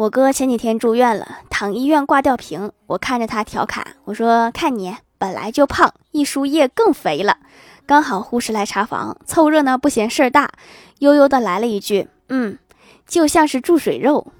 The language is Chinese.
我哥前几天住院了躺医院挂吊瓶我看着他调侃我说看你本来就胖一输液更肥了。刚好护士来查房凑热闹不嫌事儿大。悠悠的来了一句嗯就像是注水肉